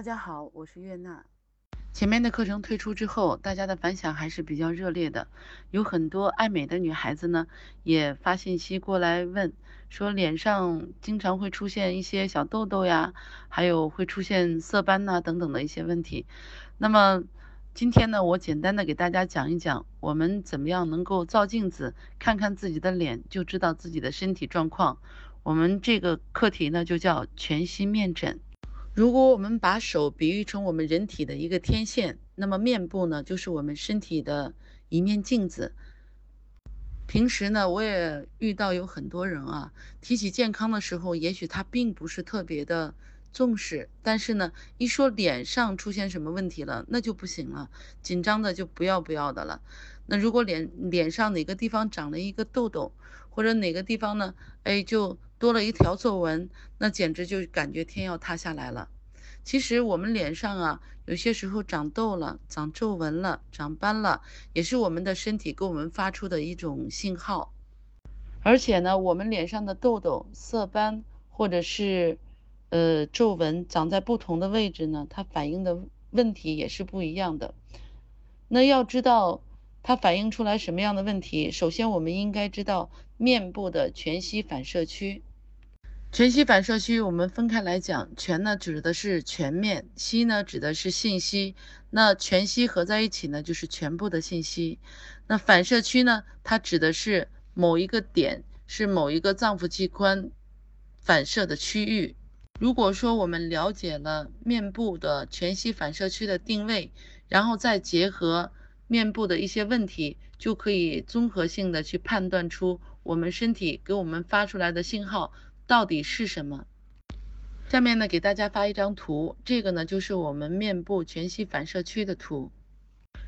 大家好，我是月娜。前面的课程推出之后，大家的反响还是比较热烈的，有很多爱美的女孩子呢，也发信息过来问，说脸上经常会出现一些小痘痘呀，还有会出现色斑呐等等的一些问题。那么今天呢，我简单的给大家讲一讲，我们怎么样能够照镜子看看自己的脸，就知道自己的身体状况。我们这个课题呢，就叫全息面诊。如果我们把手比喻成我们人体的一个天线，那么面部呢，就是我们身体的一面镜子。平时呢，我也遇到有很多人啊，提起健康的时候，也许他并不是特别的重视，但是呢，一说脸上出现什么问题了，那就不行了，紧张的就不要不要的了。那如果脸脸上哪个地方长了一个痘痘，或者哪个地方呢，哎，就多了一条皱纹，那简直就感觉天要塌下来了。其实我们脸上啊，有些时候长痘了、长皱纹了、长斑了，也是我们的身体给我们发出的一种信号。而且呢，我们脸上的痘痘、色斑或者是呃皱纹长在不同的位置呢，它反映的问题也是不一样的。那要知道它反映出来什么样的问题，首先我们应该知道。面部的全息反射区，全息反射区我们分开来讲，全呢指的是全面，息呢指的是信息。那全息合在一起呢，就是全部的信息。那反射区呢，它指的是某一个点，是某一个脏腑器官反射的区域。如果说我们了解了面部的全息反射区的定位，然后再结合面部的一些问题，就可以综合性的去判断出。我们身体给我们发出来的信号到底是什么？下面呢，给大家发一张图，这个呢就是我们面部全息反射区的图。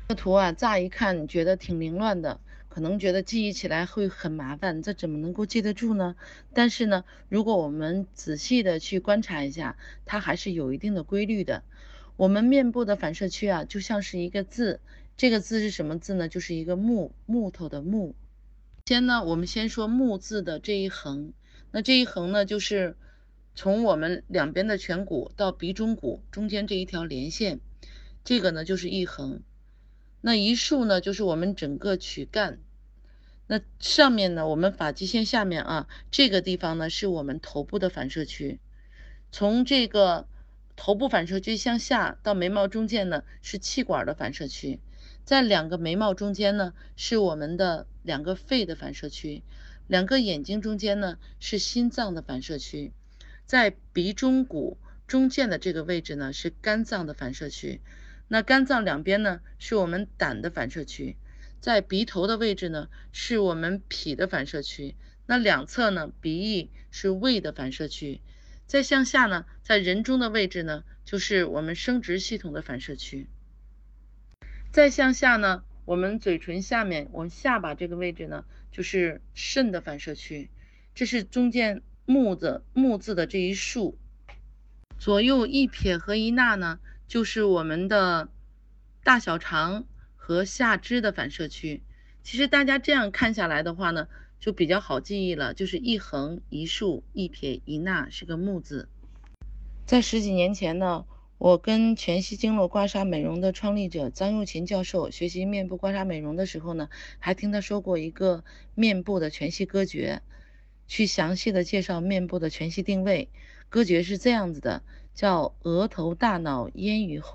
这图啊，乍一看觉得挺凌乱的，可能觉得记忆起来会很麻烦，这怎么能够记得住呢？但是呢，如果我们仔细的去观察一下，它还是有一定的规律的。我们面部的反射区啊，就像是一个字，这个字是什么字呢？就是一个木木头的木。先呢，我们先说木字的这一横，那这一横呢，就是从我们两边的颧骨到鼻中骨中间这一条连线，这个呢就是一横。那一竖呢，就是我们整个躯干。那上面呢，我们发际线下面啊，这个地方呢是我们头部的反射区。从这个头部反射区向下到眉毛中间呢，是气管的反射区。在两个眉毛中间呢，是我们的两个肺的反射区；两个眼睛中间呢，是心脏的反射区；在鼻中骨中间的这个位置呢，是肝脏的反射区。那肝脏两边呢，是我们胆的反射区；在鼻头的位置呢，是我们脾的反射区。那两侧呢，鼻翼是胃的反射区。再向下呢，在人中的位置呢，就是我们生殖系统的反射区。再向下呢，我们嘴唇下面，我们下巴这个位置呢，就是肾的反射区。这是中间木字木字的这一竖，左右一撇和一捺呢，就是我们的大小肠和下肢的反射区。其实大家这样看下来的话呢，就比较好记忆了，就是一横一竖一撇一捺是个木字。在十几年前呢。我跟全息经络刮痧美容的创立者张玉琴教授学习面部刮痧美容的时候呢，还听他说过一个面部的全息歌诀，去详细的介绍面部的全息定位。歌诀是这样子的，叫额头、大脑、咽与喉。